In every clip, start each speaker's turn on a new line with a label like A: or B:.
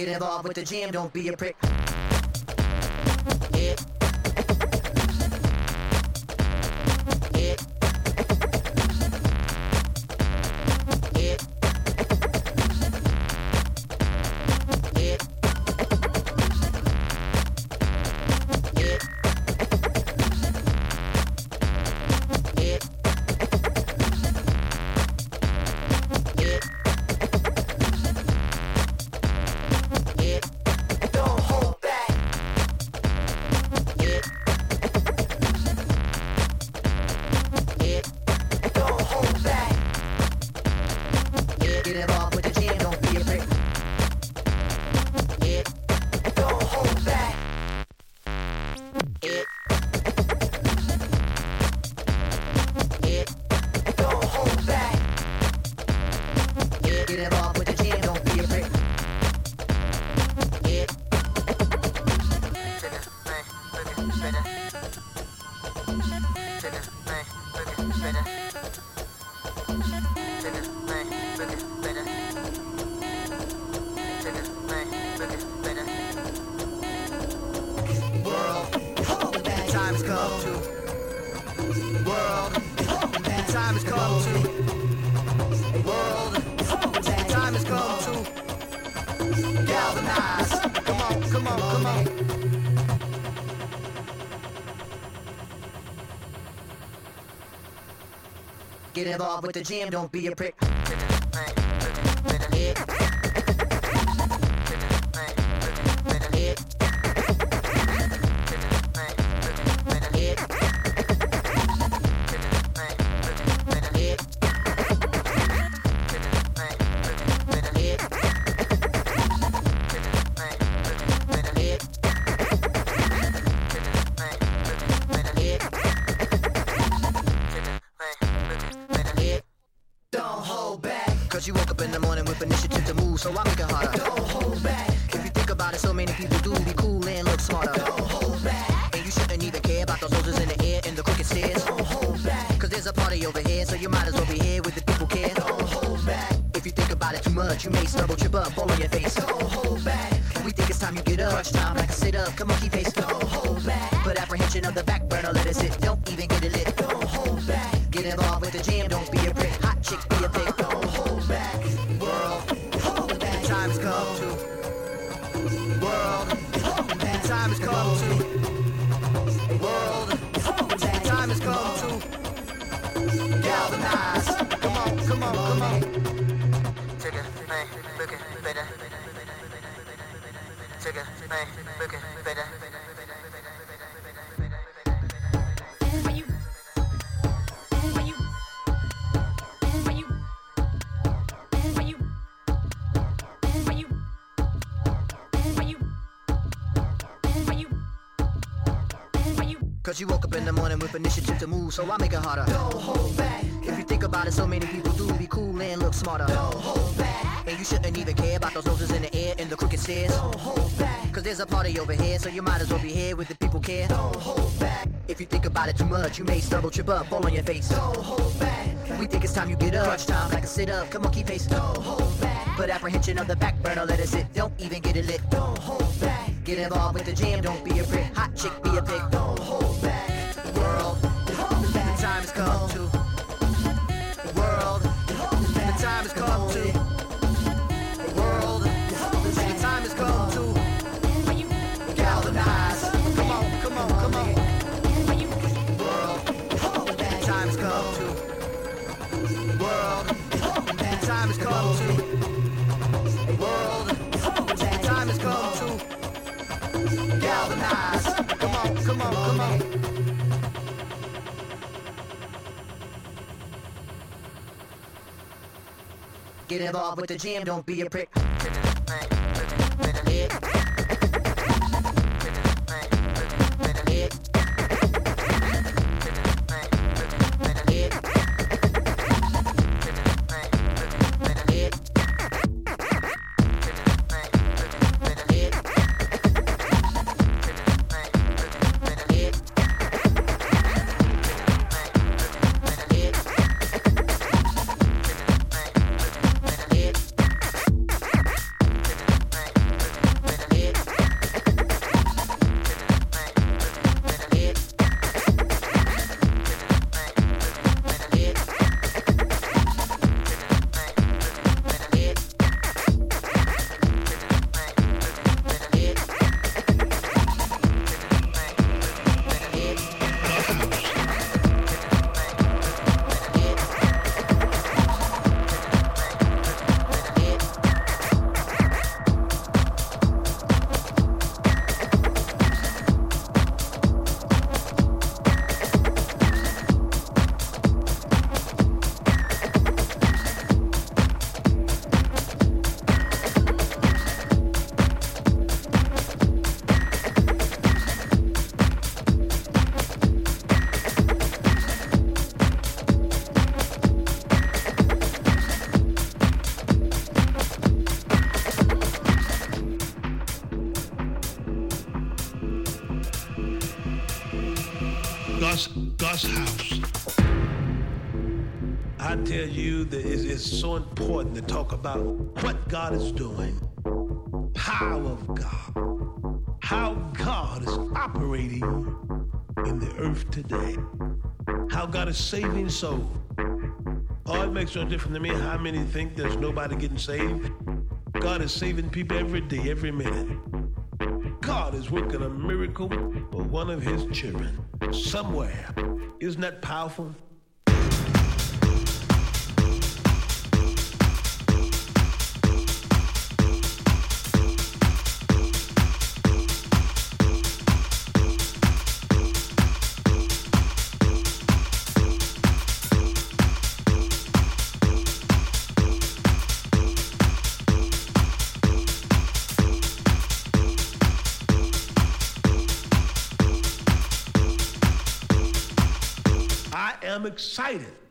A: Get involved with the jam, don't be a prick. Get involved with the jam, don't be a prick. With initiative to move, so I make it harder. Don't hold back. If you think about it, so many people do be cool and look smarter. Don't hold back. And you shouldn't even care about those roses in the air and the crooked stairs. Don't hold back. Cause there's a party over here, so you might as well be here with the people care. Don't hold back. If you think about it too much, you may stumble, trip up, fall on your face. Don't hold back. We think it's time you get up. Crunch time, like a sit up. Come on, keep pace. Don't hold back. Put apprehension on the back burner, let it sit. Don't even get it lit. Don't hold back. Get involved with the jam, don't be a prick. Hot chick, be Get involved with the jam, don't be a prick.
B: Important to talk about what God is doing, power of God, how God is operating in the earth today, how God is saving souls. Oh, it makes no difference to me how many think there's nobody getting saved. God is saving people every day, every minute. God is working a miracle for one of his children somewhere. Isn't that powerful? Am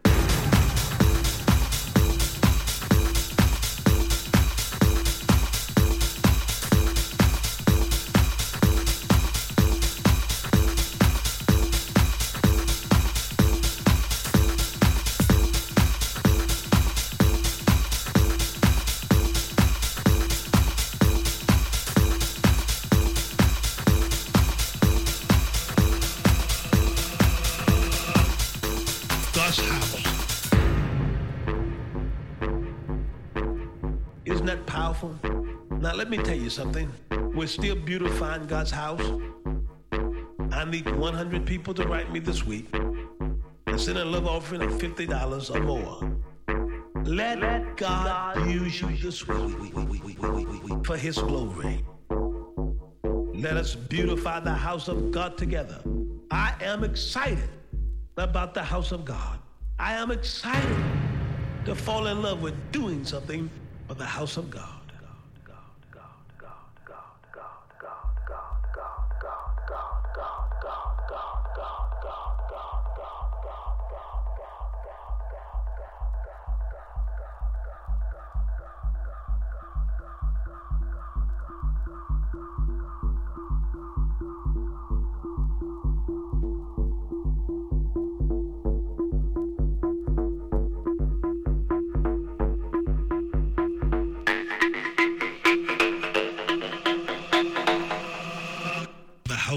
B: excited let me tell you something. We're still beautifying God's house. I need 100 people to write me this week and send a love offering of $50 or more. Let, Let God, God use you this week for His glory. Let us beautify the house of God together. I am excited about the house of God. I am excited to fall in love with doing something for the house of God.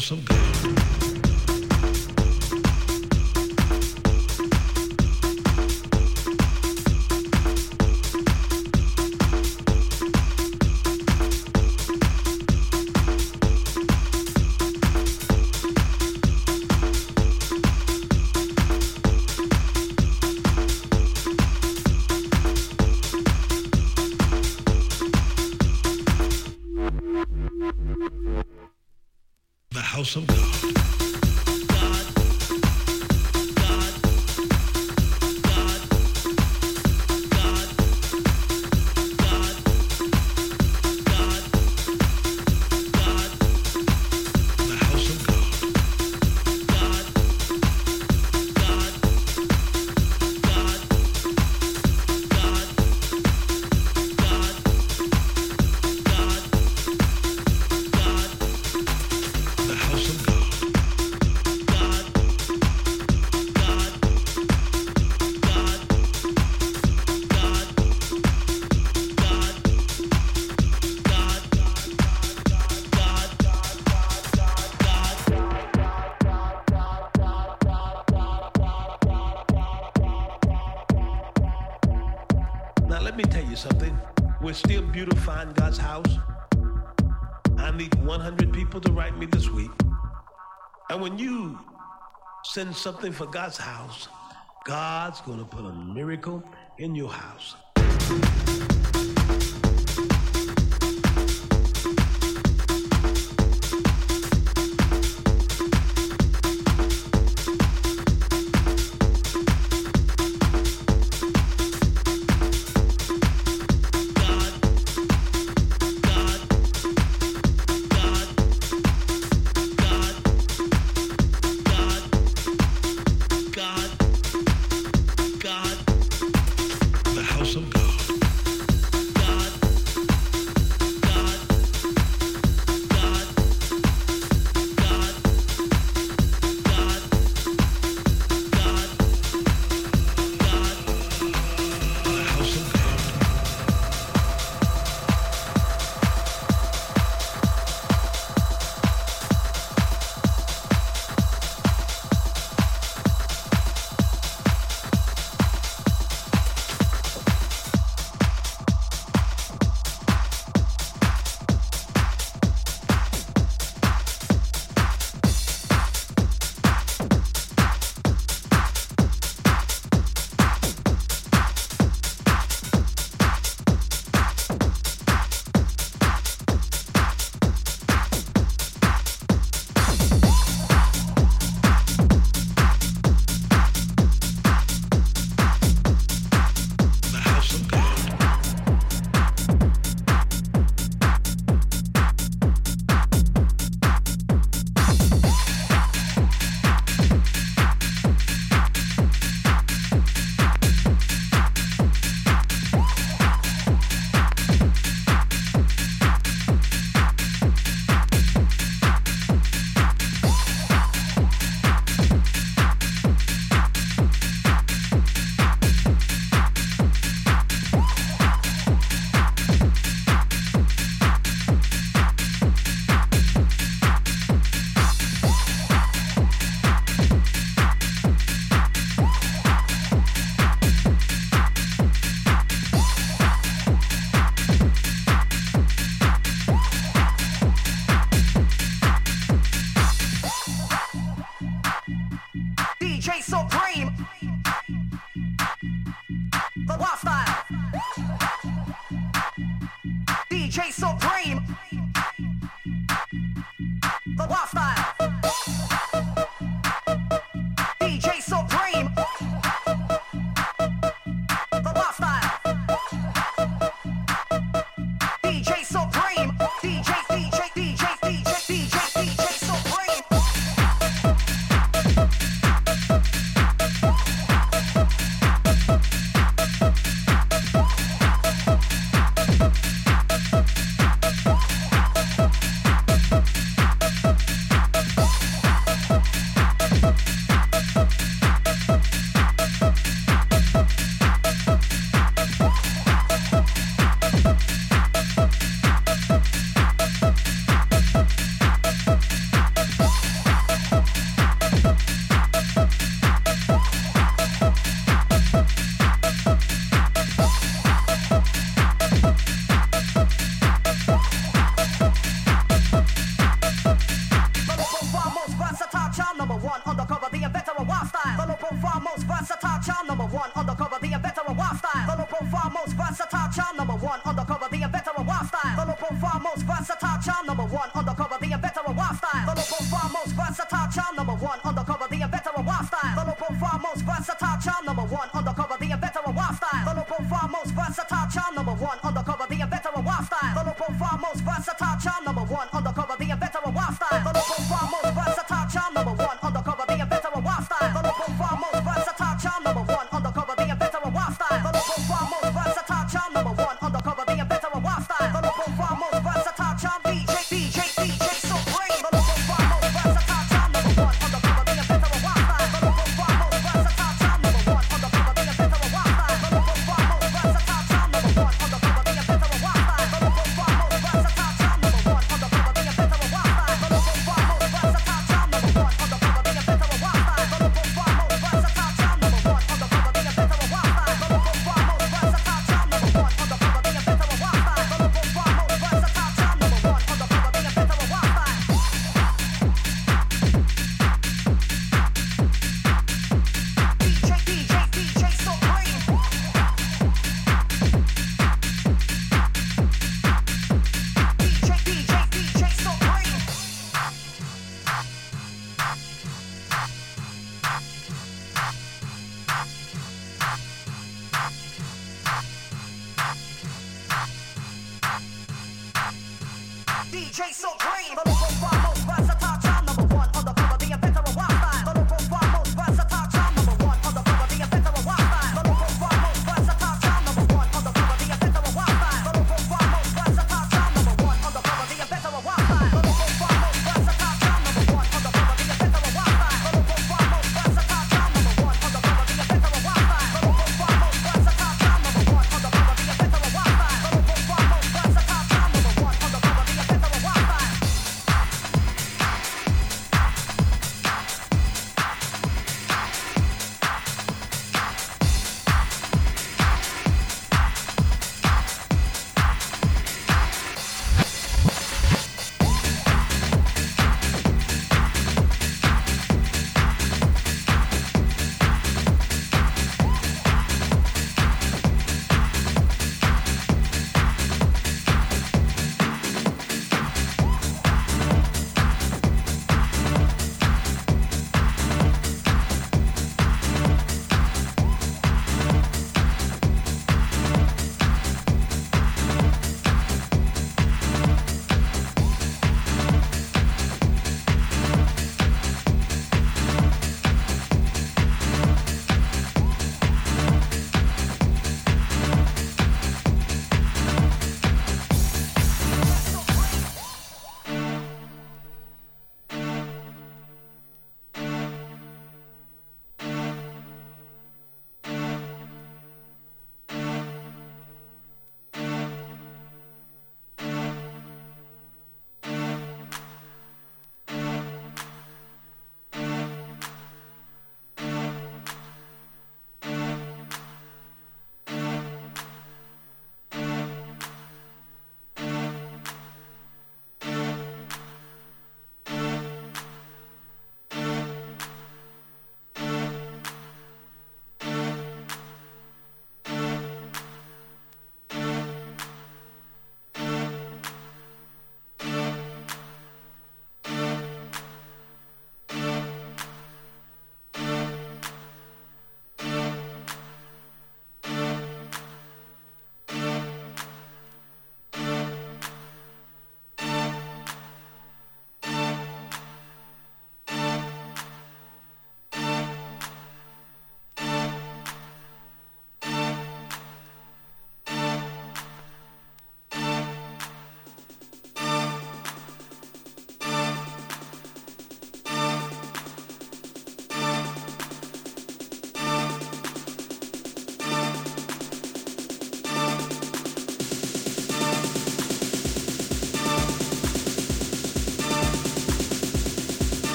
B: House of send something for God's house, God's going to put a miracle in your house.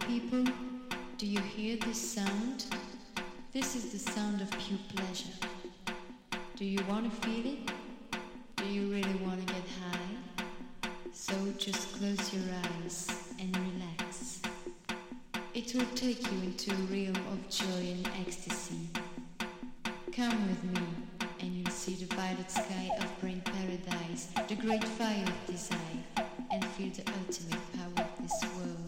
C: People, do you hear this sound? This is the sound of pure pleasure. Do you want to feel it? Do you really want to get high? So just close your eyes and relax. It will take you into a realm of joy and ecstasy. Come with me and you'll see the violet sky of brain paradise, the great fire of desire, and feel the ultimate power of this world.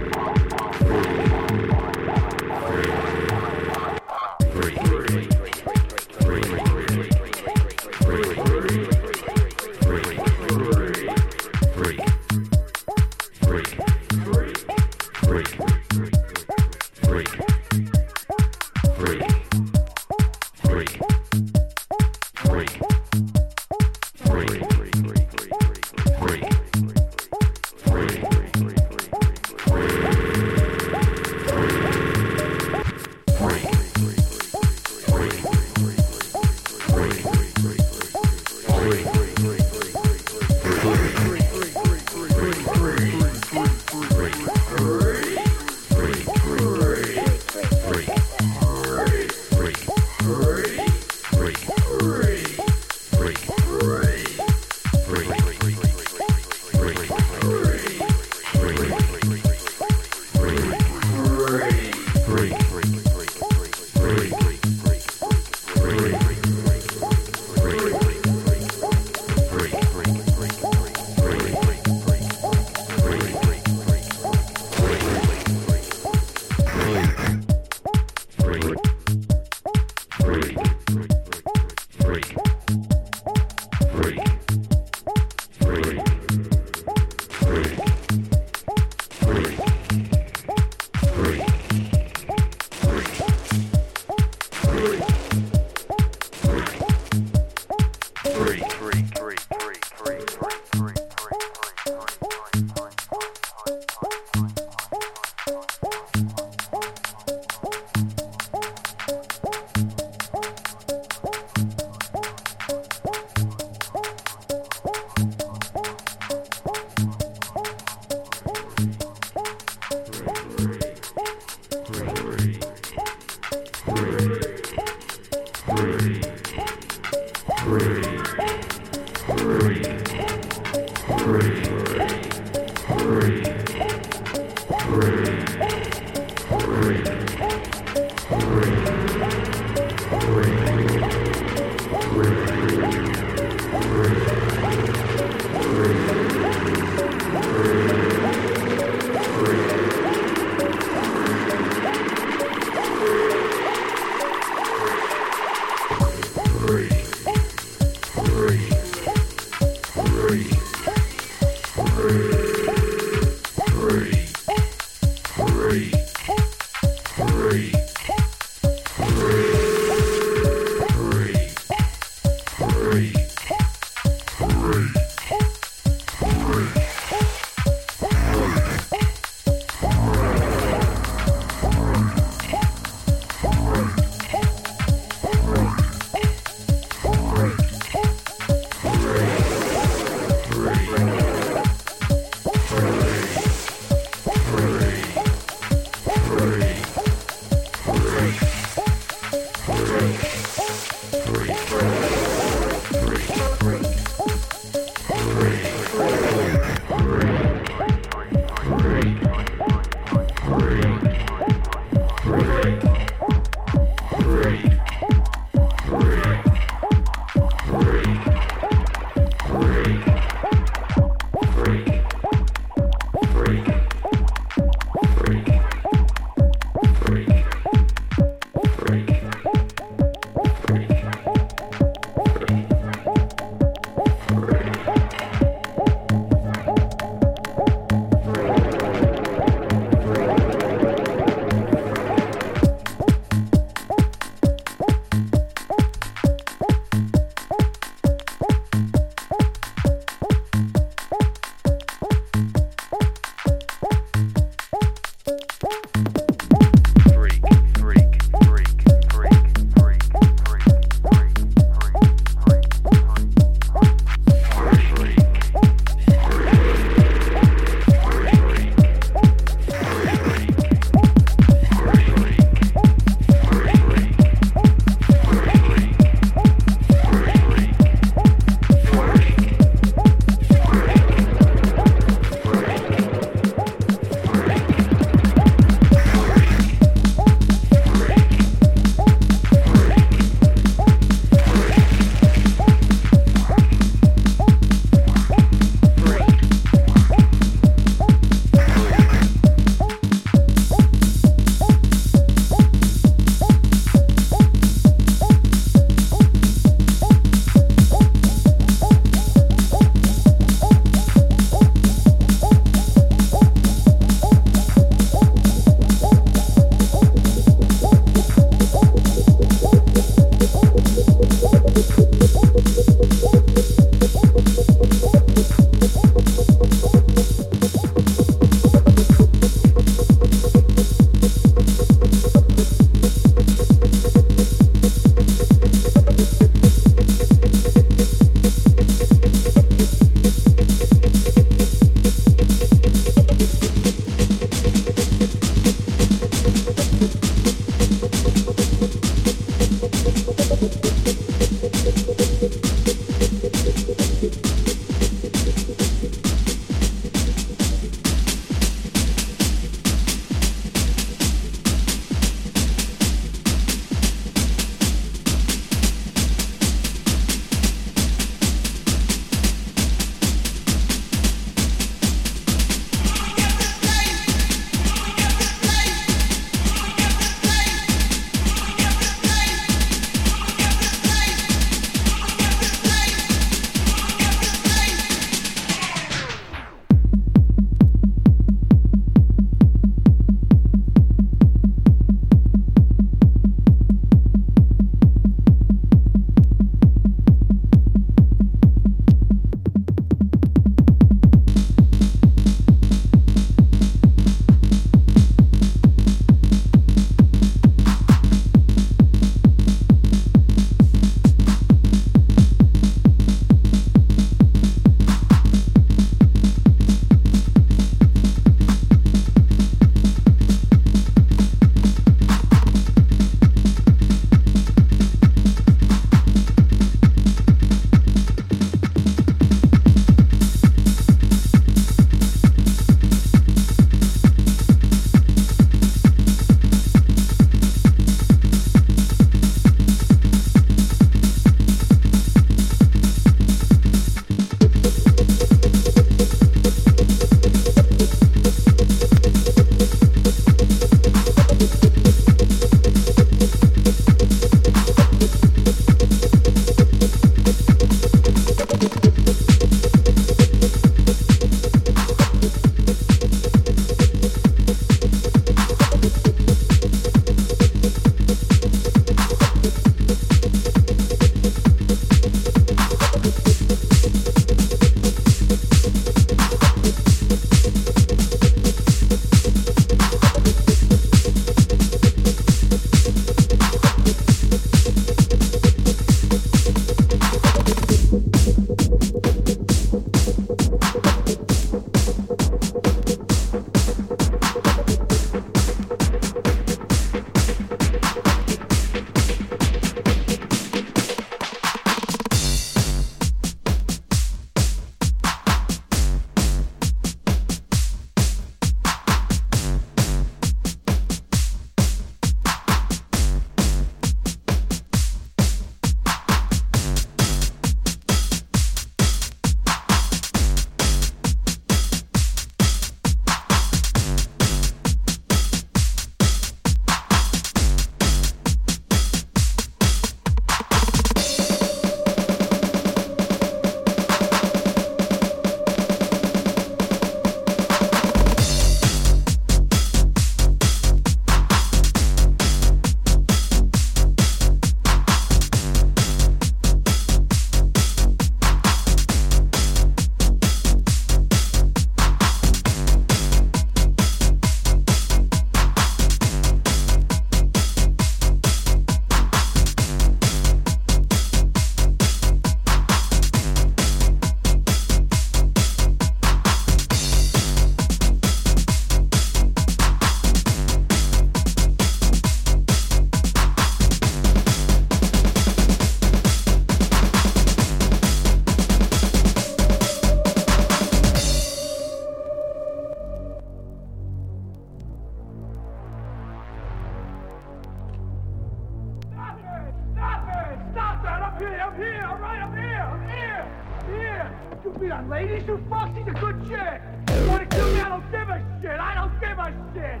D: Beat on ladies, you fuck, she's a good chick. You wanna kill me, I don't give a shit, I don't give a shit.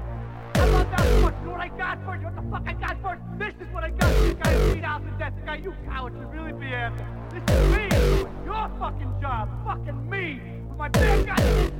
D: I love that much. What I got for you? What the fuck I got for you? This is what I got. You guys beat out to death. The guy you cowards should really be after. This is me. Your fucking job. Fucking me. With my big guy